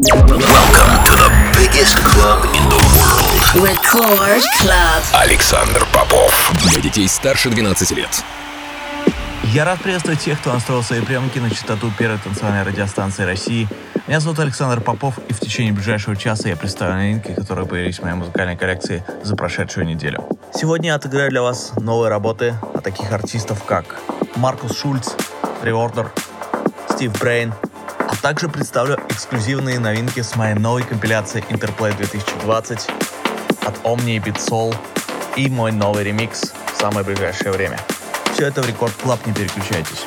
Welcome to the biggest club in the world. Record Club. Александр Попов. Для детей старше 12 лет. Я рад приветствовать тех, кто настроил свои приемники на частоту первой танцевальной радиостанции России. Меня зовут Александр Попов, и в течение ближайшего часа я представлю новинки, которые появились в моей музыкальной коллекции за прошедшую неделю. Сегодня я отыграю для вас новые работы от таких артистов, как Маркус Шульц, ReOrder, Steve Brian, а также представлю эксклюзивные новинки с моей новой компиляции Interplay 2020 от Omnia и Beat Soul и мой новый ремикс в самое ближайшее время. Все это в Record Club, не переключайтесь.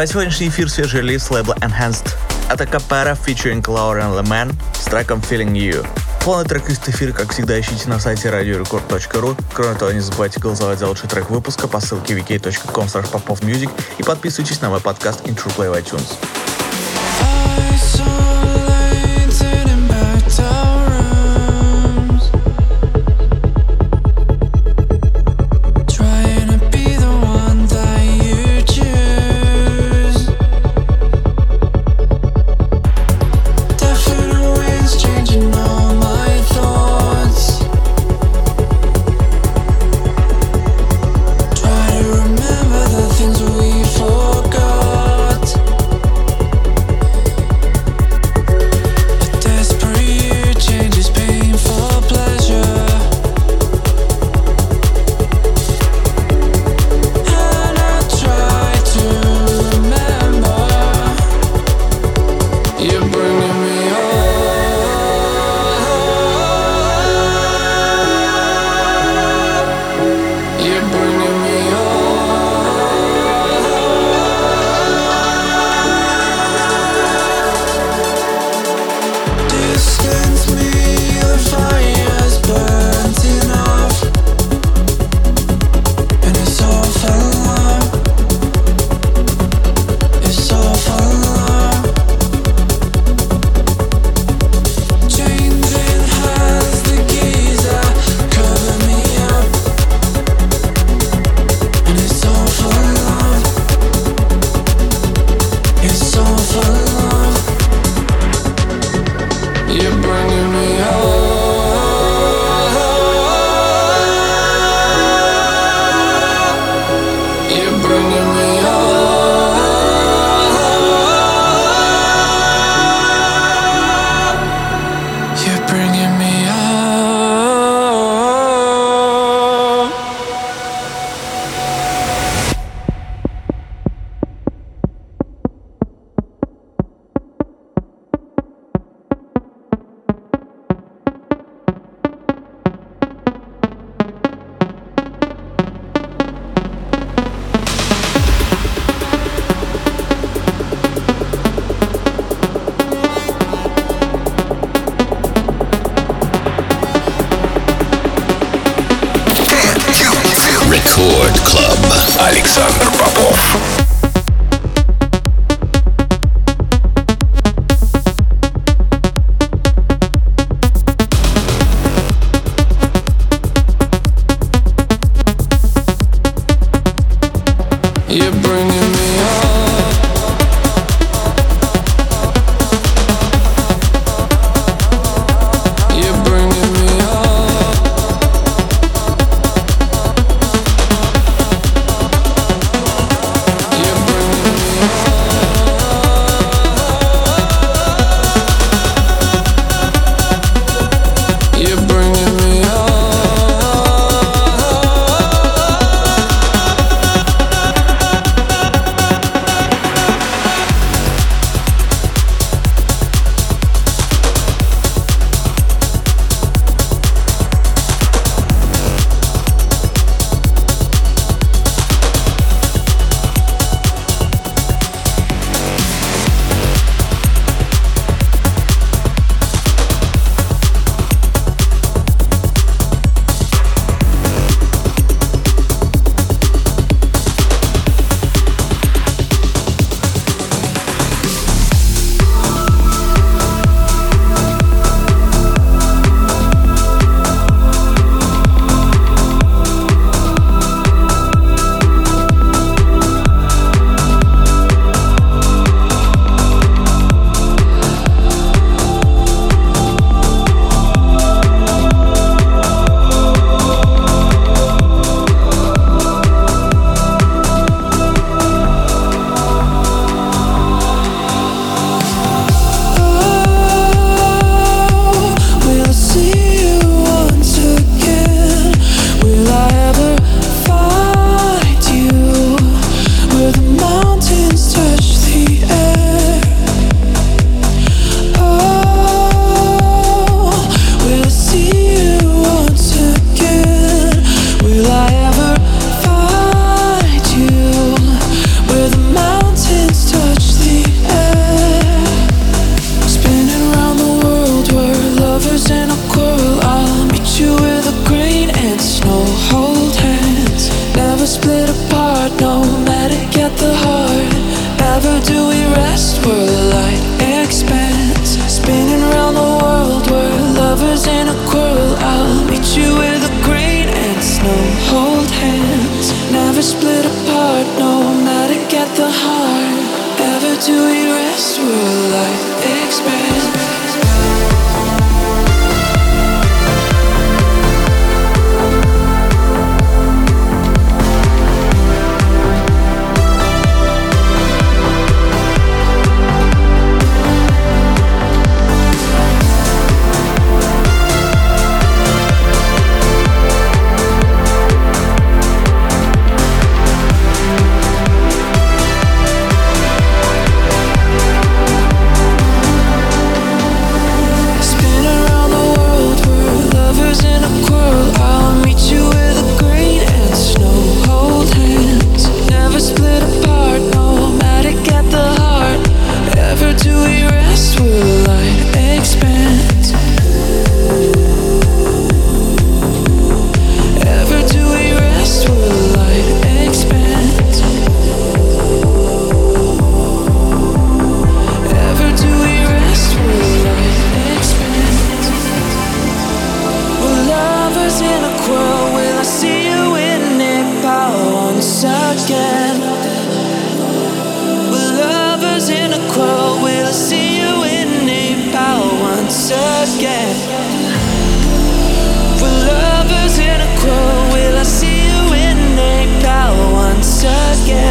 Открывает сегодняшний эфир свежий релиз лейбла Enhanced. Это Капера featuring Lauren Leman с треком Feeling You. Полный трек из эфира, как всегда, ищите на сайте radiorecord.ru. Кроме того, не забывайте голосовать за лучший трек выпуска по ссылке wiki.com и подписывайтесь на мой подкаст In True Play в iTunes. once again.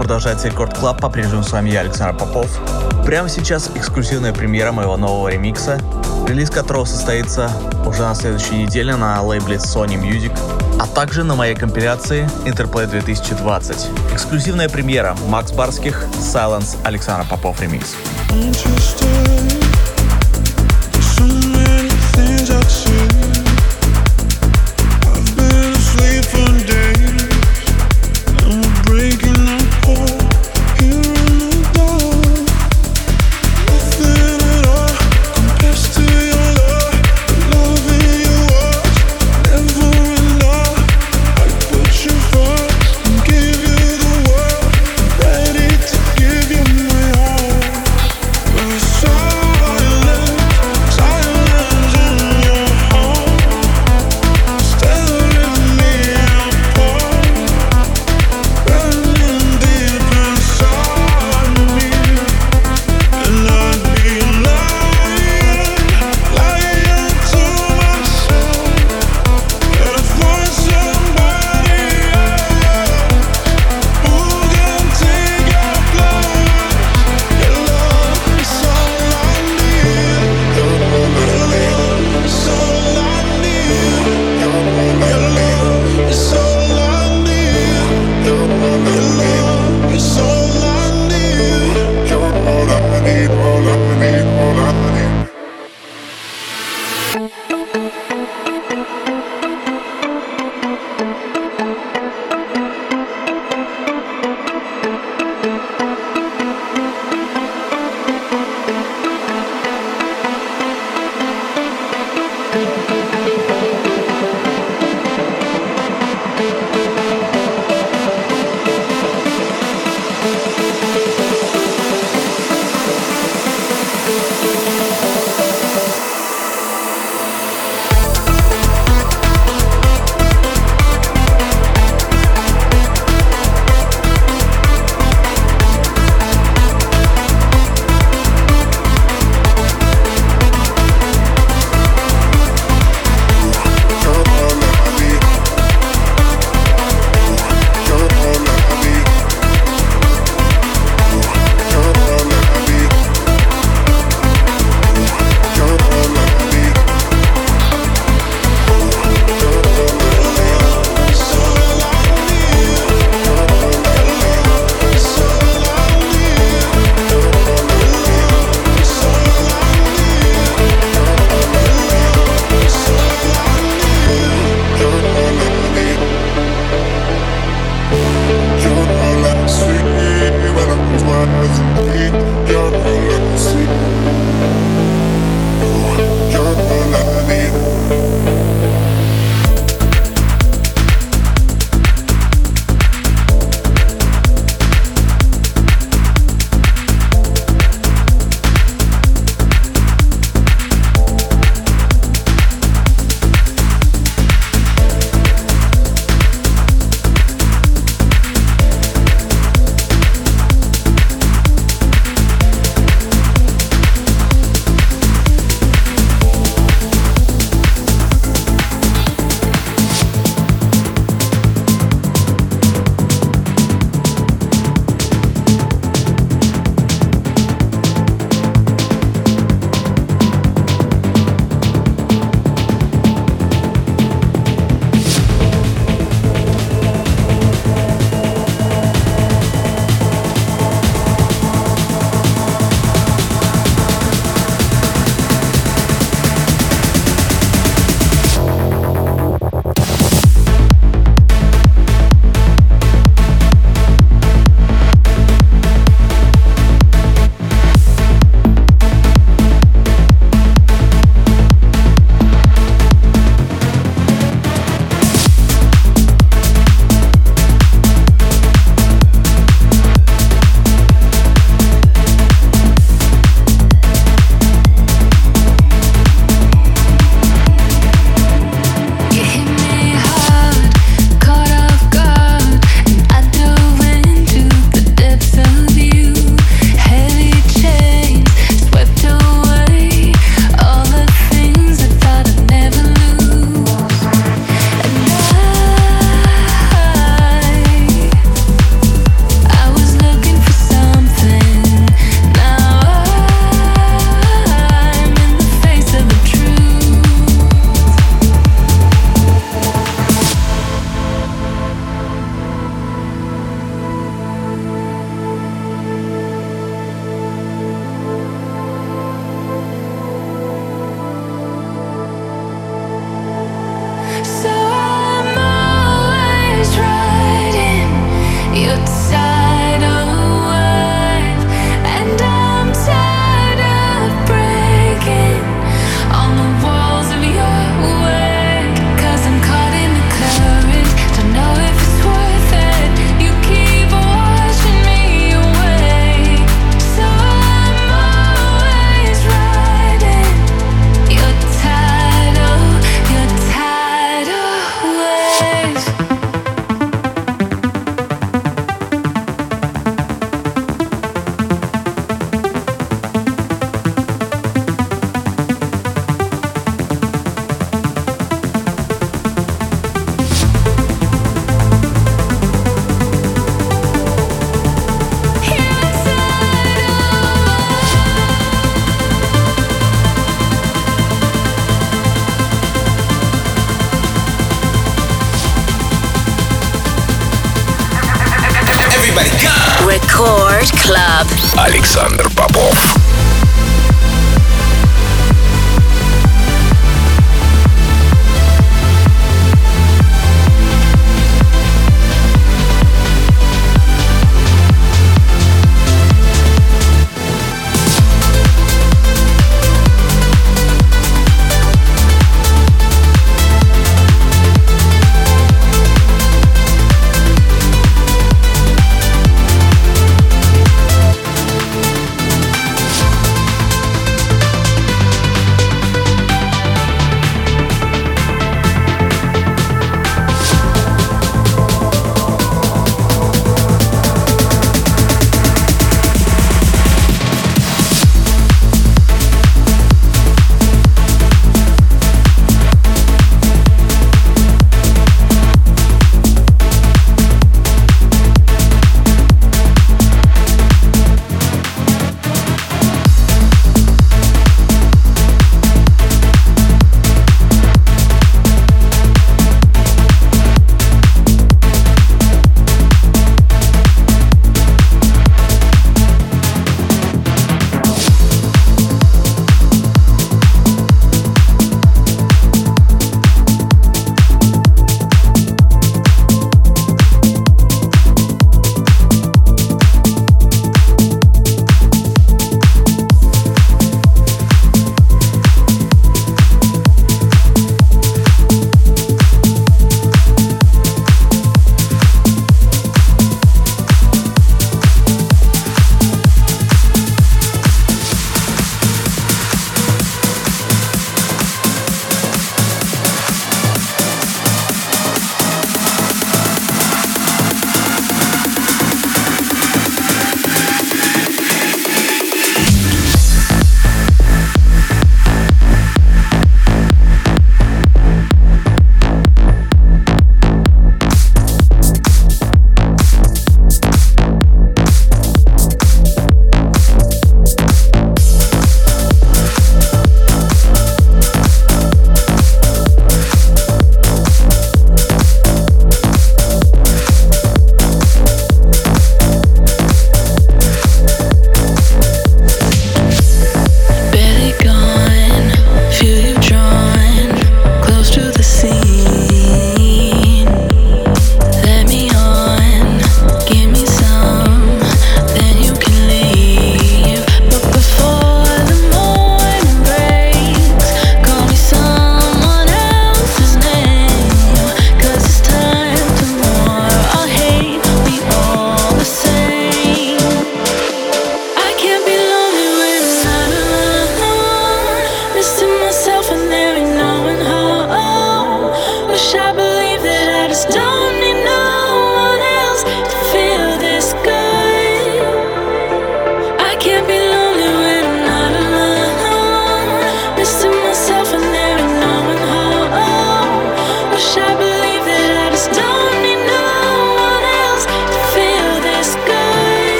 Продолжается Record Club. По-прежнему с вами я, Александр Попов. Прямо сейчас эксклюзивная премьера моего нового ремикса, релиз которого состоится уже на следующей неделе на лейбле Sony Music, а также на моей компиляции Interplay 2020. Эксклюзивная премьера Макс Барских Silence Alexander Popov Remix. Interested.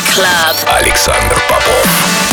Club. Александр Попов.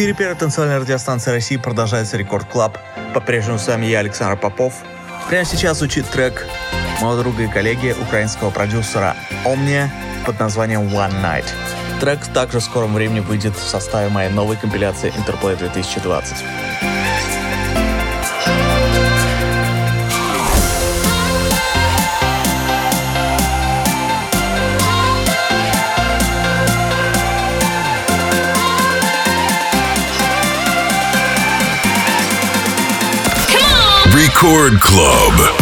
Эфире первой танцевальной радиостанции России продолжается Record Club. По-прежнему с вами я, Александр Попов. Прямо сейчас звучит трек моего друга и коллеги, украинского продюсера Omnia под названием One Night. Трек также в скором времени выйдет в составе моей новой компиляции Interplay 2020. Record Club.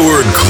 Discord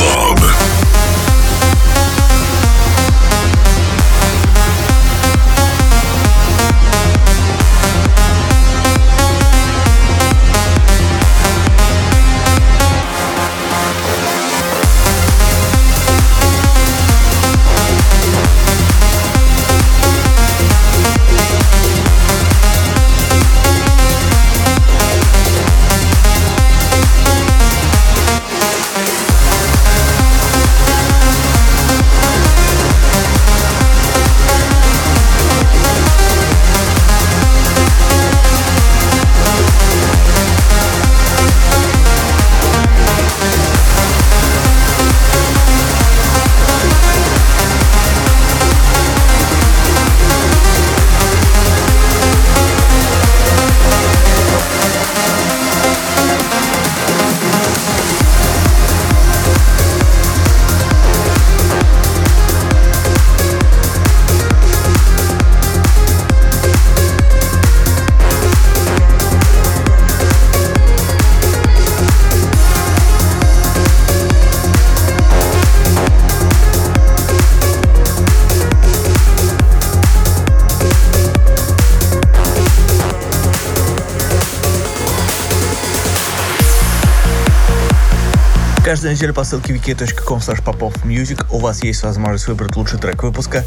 Каждую неделю по ссылке wiki.com popofmusic у вас есть возможность выбрать лучший трек выпуска.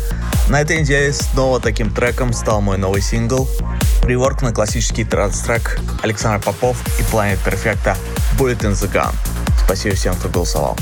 На этой неделе снова таким треком стал мой новый сингл. Реворк на классический транс-трек Александр Попов и Planet Perfecta Bullet in the Gun. Спасибо всем, кто голосовал.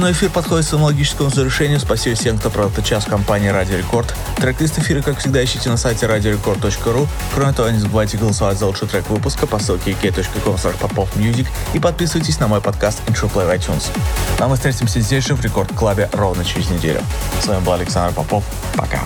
Очередной эфир подходит к своему логическому завершению. Спасибо всем, кто провел этот час в компании Радио Рекорд. Трек-лист эфира, как всегда, ищите на сайте radiorecord.ru. Кроме того, не забывайте голосовать за лучший трек выпуска по ссылке k.com popofmusic и подписывайтесь на мой подкаст Intro Play в iTunes. А мы встретимся здесь же в Рекорд Клабе ровно через неделю. С вами был Александр Попов. Пока.